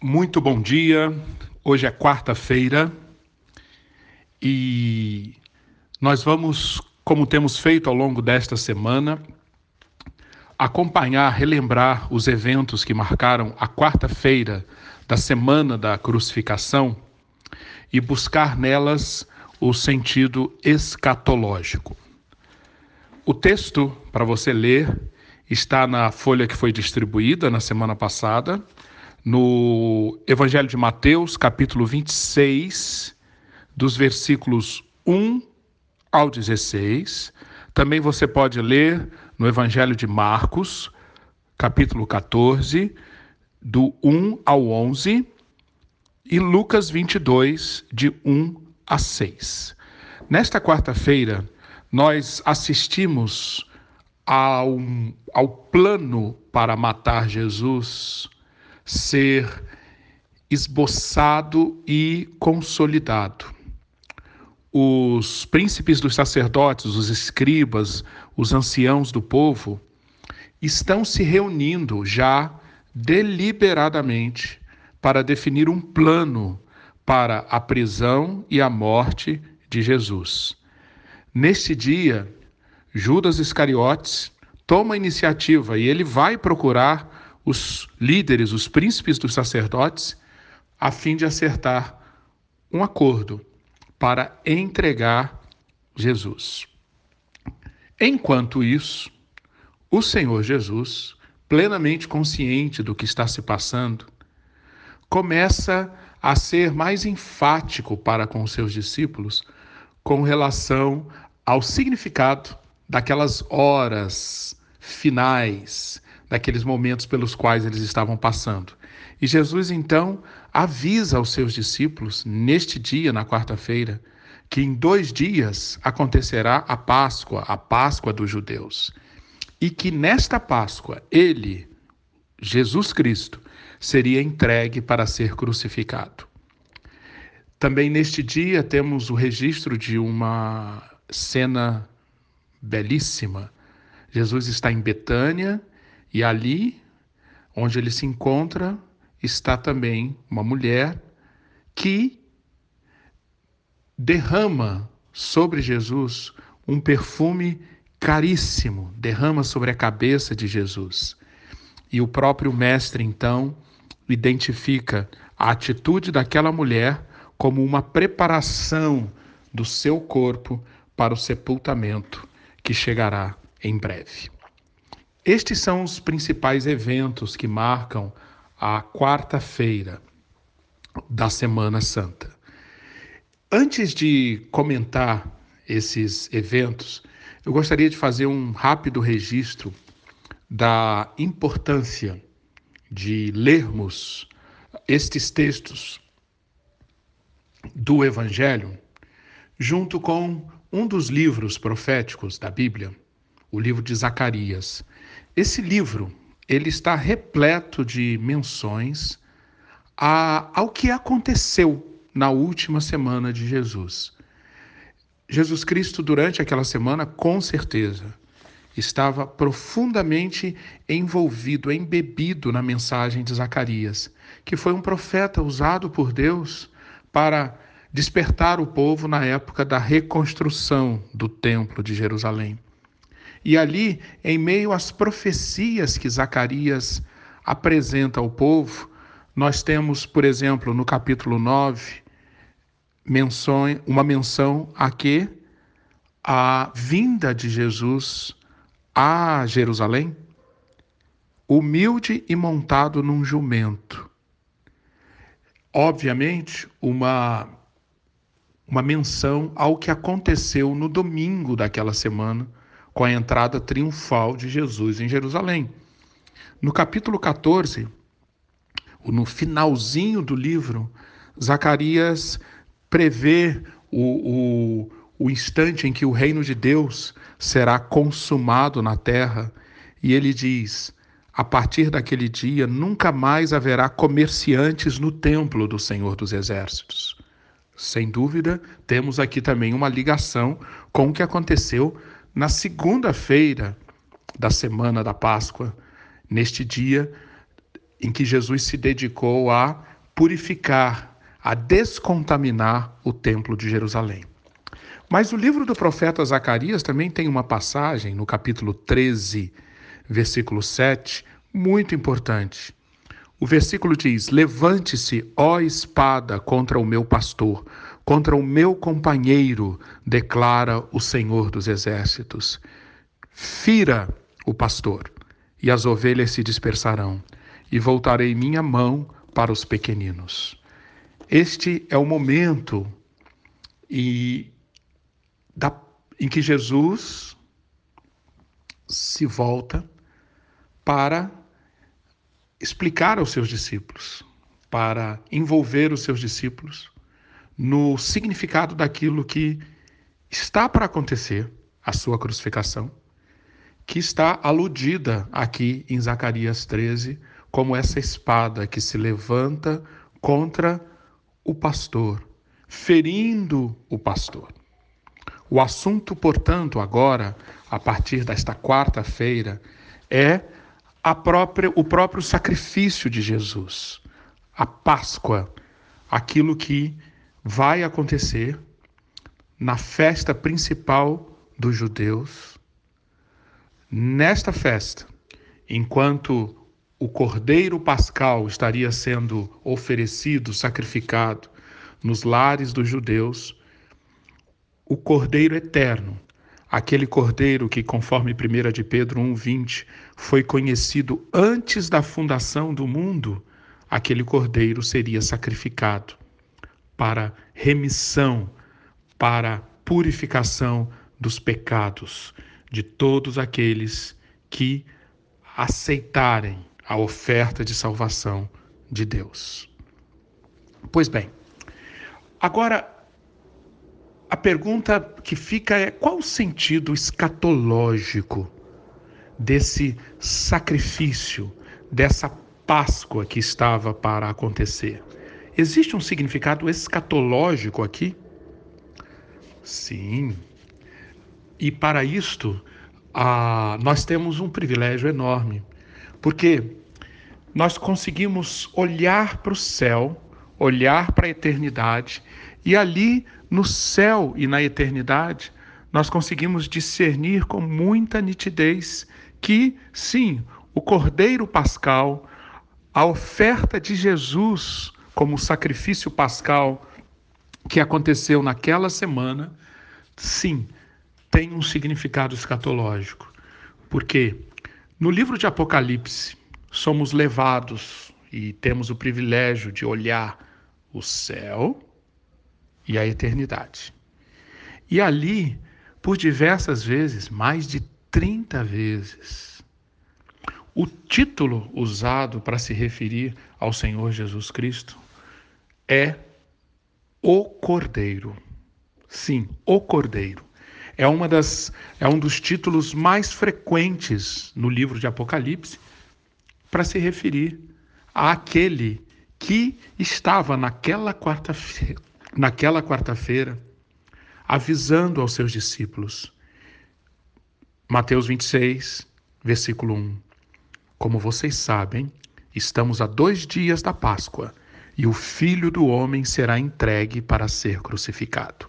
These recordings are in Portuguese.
Muito bom dia. Hoje é quarta-feira e nós vamos, como temos feito ao longo desta semana, acompanhar, relembrar os eventos que marcaram a quarta-feira da semana da crucificação e buscar nelas o sentido escatológico. O texto para você ler está na folha que foi distribuída na semana passada no Evangelho de Mateus, capítulo 26, dos versículos 1 ao 16. Também você pode ler no Evangelho de Marcos, capítulo 14, do 1 ao 11, e Lucas 22, de 1 a 6. Nesta quarta-feira, nós assistimos ao, ao plano para matar Jesus ser esboçado e consolidado. Os príncipes dos sacerdotes, os escribas, os anciãos do povo estão se reunindo já deliberadamente para definir um plano para a prisão e a morte de Jesus. Neste dia, Judas Iscariotes toma a iniciativa e ele vai procurar os líderes, os príncipes dos sacerdotes, a fim de acertar um acordo para entregar Jesus. Enquanto isso, o Senhor Jesus, plenamente consciente do que está se passando, começa a ser mais enfático para com os seus discípulos com relação ao significado daquelas horas finais daqueles momentos pelos quais eles estavam passando. E Jesus então avisa aos seus discípulos, neste dia, na quarta-feira, que em dois dias acontecerá a Páscoa, a Páscoa dos judeus. E que nesta Páscoa, ele, Jesus Cristo, seria entregue para ser crucificado. Também neste dia temos o registro de uma cena belíssima. Jesus está em Betânia e ali, onde ele se encontra, está também uma mulher que derrama sobre Jesus um perfume caríssimo, derrama sobre a cabeça de Jesus. E o próprio Mestre, então, identifica a atitude daquela mulher como uma preparação do seu corpo para o sepultamento que chegará em breve. Estes são os principais eventos que marcam a quarta-feira da Semana Santa. Antes de comentar esses eventos, eu gostaria de fazer um rápido registro da importância de lermos estes textos do Evangelho junto com um dos livros proféticos da Bíblia, o livro de Zacarias. Esse livro ele está repleto de menções a, ao que aconteceu na última semana de Jesus. Jesus Cristo, durante aquela semana, com certeza, estava profundamente envolvido, embebido na mensagem de Zacarias, que foi um profeta usado por Deus para despertar o povo na época da reconstrução do Templo de Jerusalém. E ali, em meio às profecias que Zacarias apresenta ao povo, nós temos, por exemplo, no capítulo 9, menção, uma menção a que a vinda de Jesus a Jerusalém, humilde e montado num jumento. Obviamente, uma, uma menção ao que aconteceu no domingo daquela semana, com a entrada triunfal de Jesus em Jerusalém. No capítulo 14, no finalzinho do livro, Zacarias prevê o, o, o instante em que o reino de Deus será consumado na terra, e ele diz: a partir daquele dia nunca mais haverá comerciantes no templo do Senhor dos Exércitos. Sem dúvida, temos aqui também uma ligação com o que aconteceu na segunda-feira da semana da Páscoa, neste dia em que Jesus se dedicou a purificar, a descontaminar o templo de Jerusalém. Mas o livro do profeta Zacarias também tem uma passagem no capítulo 13, versículo 7, muito importante. O versículo diz: Levante-se, ó espada, contra o meu pastor, contra o meu companheiro, declara o Senhor dos Exércitos. Fira o pastor, e as ovelhas se dispersarão, e voltarei minha mão para os pequeninos. Este é o momento e da, em que Jesus se volta para explicar aos seus discípulos, para envolver os seus discípulos no significado daquilo que está para acontecer, a sua crucificação, que está aludida aqui em Zacarias 13 como essa espada que se levanta contra o pastor, ferindo o pastor. O assunto, portanto, agora, a partir desta quarta-feira, é própria, o próprio sacrifício de Jesus, a Páscoa, aquilo que vai acontecer na festa principal dos judeus. Nesta festa, enquanto o cordeiro pascal estaria sendo oferecido, sacrificado nos lares dos judeus, o Cordeiro Eterno, aquele Cordeiro que, conforme 1 de Pedro 1,20, foi conhecido antes da fundação do mundo, aquele Cordeiro seria sacrificado para remissão, para purificação dos pecados de todos aqueles que aceitarem a oferta de salvação de Deus. Pois bem, agora pergunta que fica é: qual o sentido escatológico desse sacrifício, dessa Páscoa que estava para acontecer? Existe um significado escatológico aqui? Sim. E para isto, ah, nós temos um privilégio enorme, porque nós conseguimos olhar para o céu, olhar para a eternidade e ali no céu e na eternidade, nós conseguimos discernir com muita nitidez que, sim, o Cordeiro Pascal, a oferta de Jesus como sacrifício pascal que aconteceu naquela semana, sim, tem um significado escatológico. Porque no livro de Apocalipse, somos levados e temos o privilégio de olhar o céu e a eternidade. E ali, por diversas vezes, mais de 30 vezes, o título usado para se referir ao Senhor Jesus Cristo é o Cordeiro. Sim, o Cordeiro. É, uma das, é um dos títulos mais frequentes no livro de Apocalipse para se referir àquele que estava naquela quarta-feira naquela quarta-feira, avisando aos seus discípulos. Mateus 26, versículo 1. Como vocês sabem, estamos a dois dias da Páscoa e o Filho do Homem será entregue para ser crucificado.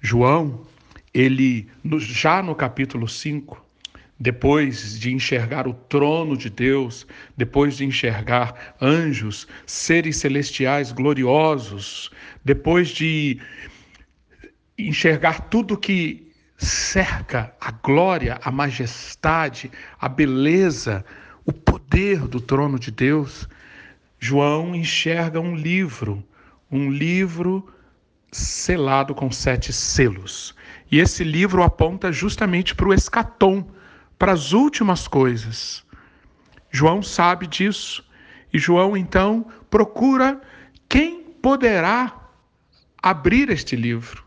João, ele, já no capítulo 5, depois de enxergar o trono de Deus, depois de enxergar anjos, seres celestiais gloriosos, depois de enxergar tudo que cerca a glória, a majestade, a beleza, o poder do trono de Deus, João enxerga um livro, um livro selado com sete selos. E esse livro aponta justamente para o escatom para as últimas coisas. João sabe disso e João então procura quem poderá abrir este livro.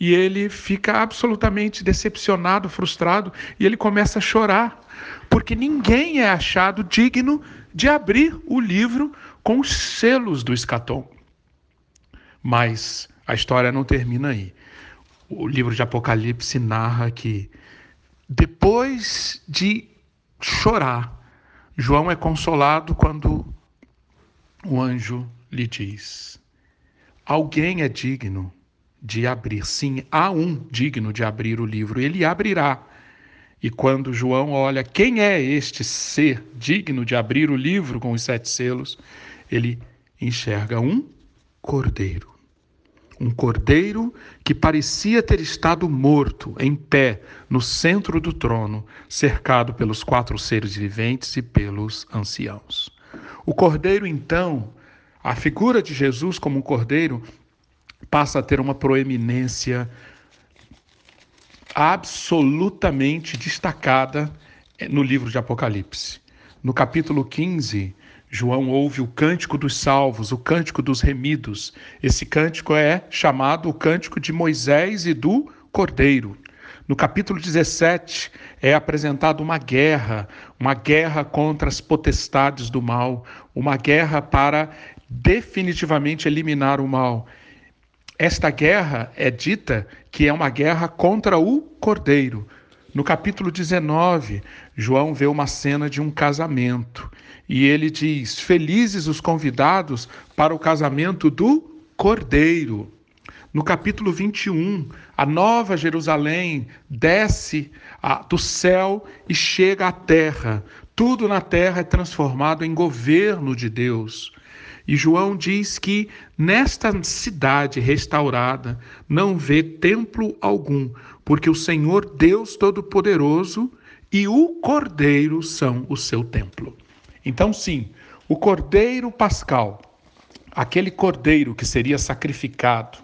E ele fica absolutamente decepcionado, frustrado, e ele começa a chorar, porque ninguém é achado digno de abrir o livro com os selos do escatom. Mas a história não termina aí. O livro de Apocalipse narra que depois de chorar, João é consolado quando o anjo lhe diz: Alguém é digno de abrir. Sim, há um digno de abrir o livro, ele abrirá. E quando João olha quem é este ser digno de abrir o livro com os sete selos, ele enxerga um cordeiro. Um cordeiro que parecia ter estado morto, em pé, no centro do trono, cercado pelos quatro seres viventes e pelos anciãos. O cordeiro, então, a figura de Jesus como um cordeiro, passa a ter uma proeminência absolutamente destacada no livro de Apocalipse. No capítulo 15, João ouve o cântico dos salvos, o cântico dos remidos. Esse cântico é chamado o cântico de Moisés e do Cordeiro. No capítulo 17 é apresentada uma guerra, uma guerra contra as potestades do mal, uma guerra para definitivamente eliminar o mal. Esta guerra é dita que é uma guerra contra o cordeiro. No capítulo 19, João vê uma cena de um casamento e ele diz: Felizes os convidados para o casamento do cordeiro. No capítulo 21, a nova Jerusalém desce do céu e chega à terra. Tudo na terra é transformado em governo de Deus. E João diz que nesta cidade restaurada não vê templo algum, porque o Senhor Deus Todo-Poderoso e o Cordeiro são o seu templo. Então, sim, o Cordeiro Pascal, aquele cordeiro que seria sacrificado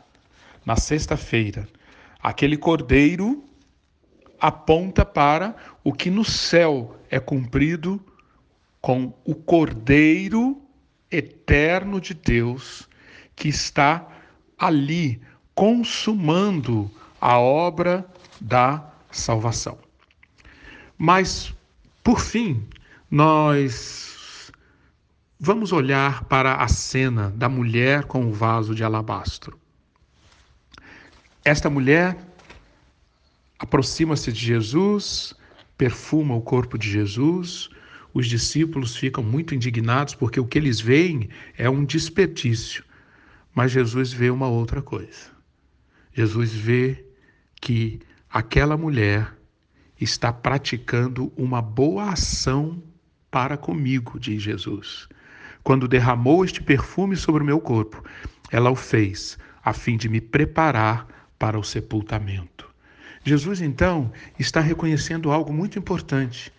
na sexta-feira, aquele cordeiro aponta para o que no céu é cumprido com o Cordeiro eterno de Deus que está ali consumando a obra da salvação. Mas, por fim, nós vamos olhar para a cena da mulher com o vaso de alabastro. Esta mulher aproxima-se de Jesus, perfuma o corpo de Jesus, os discípulos ficam muito indignados porque o que eles veem é um desperdício. Mas Jesus vê uma outra coisa. Jesus vê que aquela mulher está praticando uma boa ação para comigo, diz Jesus. Quando derramou este perfume sobre o meu corpo, ela o fez a fim de me preparar para o sepultamento. Jesus então está reconhecendo algo muito importante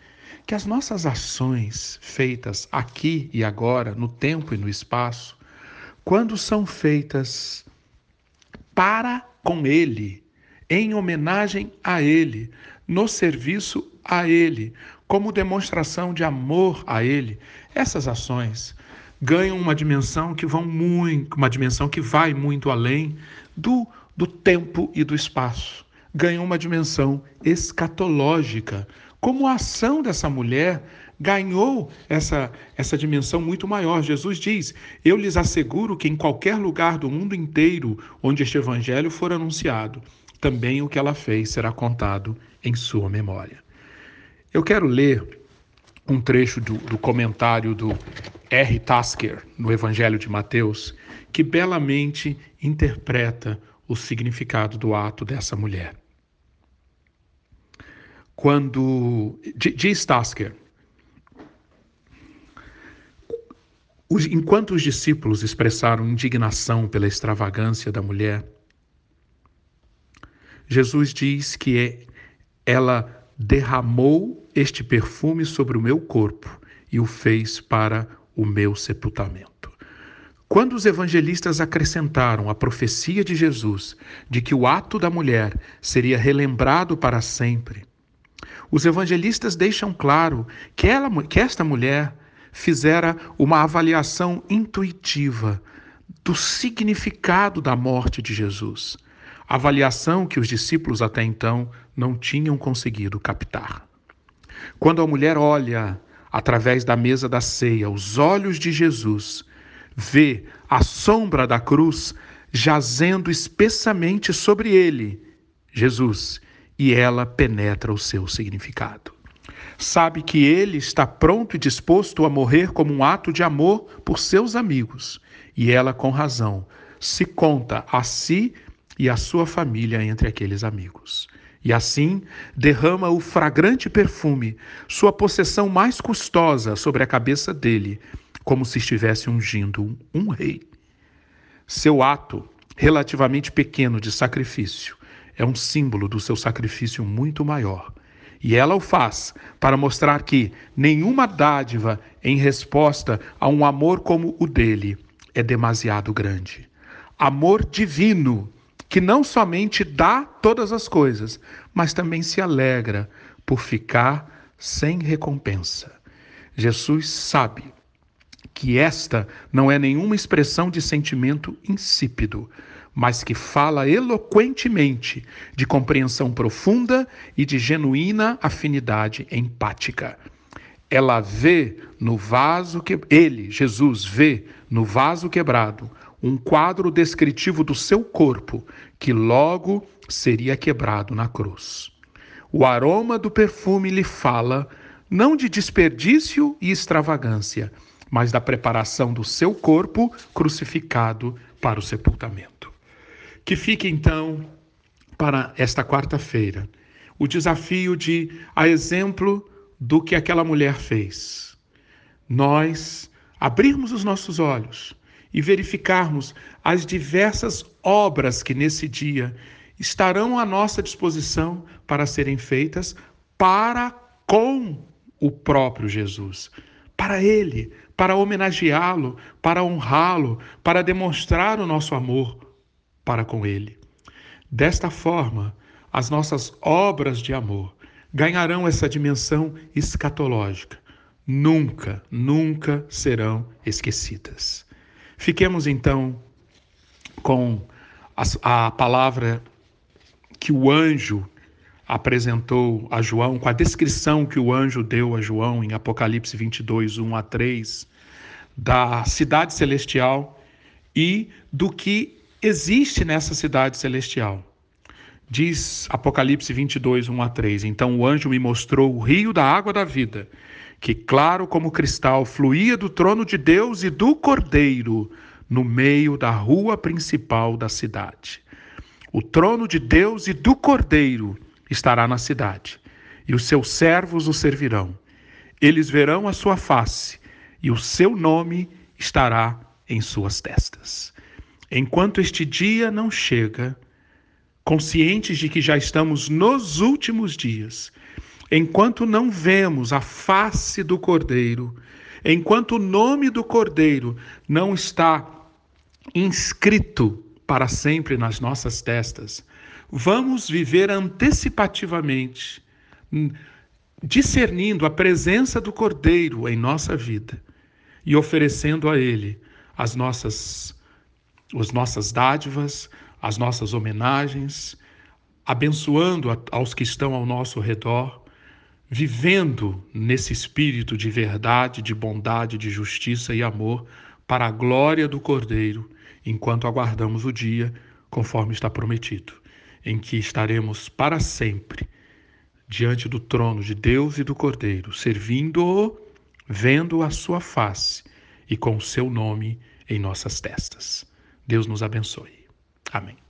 que as nossas ações feitas aqui e agora, no tempo e no espaço, quando são feitas para com Ele, em homenagem a Ele, no serviço a Ele, como demonstração de amor a Ele, essas ações ganham uma dimensão que vão muito, uma dimensão que vai muito além do, do tempo e do espaço. Ganham uma dimensão escatológica, como a ação dessa mulher ganhou essa, essa dimensão muito maior. Jesus diz: Eu lhes asseguro que em qualquer lugar do mundo inteiro onde este evangelho for anunciado, também o que ela fez será contado em sua memória. Eu quero ler um trecho do, do comentário do R. Tasker no Evangelho de Mateus, que belamente interpreta o significado do ato dessa mulher. Quando. Diz Tasker. Enquanto os discípulos expressaram indignação pela extravagância da mulher, Jesus diz que é, ela derramou este perfume sobre o meu corpo e o fez para o meu sepultamento. Quando os evangelistas acrescentaram a profecia de Jesus de que o ato da mulher seria relembrado para sempre, os evangelistas deixam claro que, ela, que esta mulher fizera uma avaliação intuitiva do significado da morte de Jesus, avaliação que os discípulos até então não tinham conseguido captar. Quando a mulher olha através da mesa da ceia os olhos de Jesus, vê a sombra da cruz jazendo espessamente sobre ele, Jesus, e ela penetra o seu significado. Sabe que ele está pronto e disposto a morrer como um ato de amor por seus amigos. E ela, com razão, se conta a si e a sua família entre aqueles amigos. E assim derrama o fragrante perfume, sua possessão mais custosa, sobre a cabeça dele, como se estivesse ungindo um rei. Seu ato, relativamente pequeno de sacrifício, é um símbolo do seu sacrifício muito maior. E ela o faz para mostrar que nenhuma dádiva em resposta a um amor como o dele é demasiado grande. Amor divino que não somente dá todas as coisas, mas também se alegra por ficar sem recompensa. Jesus sabe que esta não é nenhuma expressão de sentimento insípido, mas que fala eloquentemente de compreensão profunda e de genuína afinidade empática. Ela vê no vaso que ele, Jesus, vê no vaso quebrado um quadro descritivo do seu corpo, que logo seria quebrado na cruz. O aroma do perfume lhe fala não de desperdício e extravagância, mas da preparação do seu corpo crucificado para o sepultamento. Que fique então para esta quarta-feira o desafio de, a exemplo do que aquela mulher fez, nós abrirmos os nossos olhos e verificarmos as diversas obras que nesse dia estarão à nossa disposição para serem feitas para com o próprio Jesus, para Ele, para homenageá-lo, para honrá-lo, para demonstrar o nosso amor para com Ele. Desta forma, as nossas obras de amor ganharão essa dimensão escatológica. Nunca, nunca serão esquecidas. Fiquemos então com a, a palavra que o anjo apresentou a João, com a descrição que o anjo deu a João em Apocalipse 22, 1 a 3, da cidade celestial e do que existe nessa cidade celestial. Diz Apocalipse 22, 1 a 3: Então o anjo me mostrou o rio da água da vida que, claro como cristal, fluía do trono de Deus e do Cordeiro no meio da rua principal da cidade. O trono de Deus e do Cordeiro estará na cidade, e os seus servos o servirão. Eles verão a sua face, e o seu nome estará em suas testas. Enquanto este dia não chega, conscientes de que já estamos nos últimos dias, enquanto não vemos a face do Cordeiro, enquanto o nome do Cordeiro não está inscrito para sempre nas nossas testas, vamos viver antecipativamente, discernindo a presença do Cordeiro em nossa vida e oferecendo a Ele as nossas, as nossas dádivas, as nossas homenagens, abençoando aos que estão ao nosso redor vivendo nesse espírito de verdade, de bondade, de justiça e amor, para a glória do Cordeiro, enquanto aguardamos o dia, conforme está prometido, em que estaremos para sempre diante do trono de Deus e do Cordeiro, servindo-o, vendo a sua face e com o seu nome em nossas testas. Deus nos abençoe. Amém.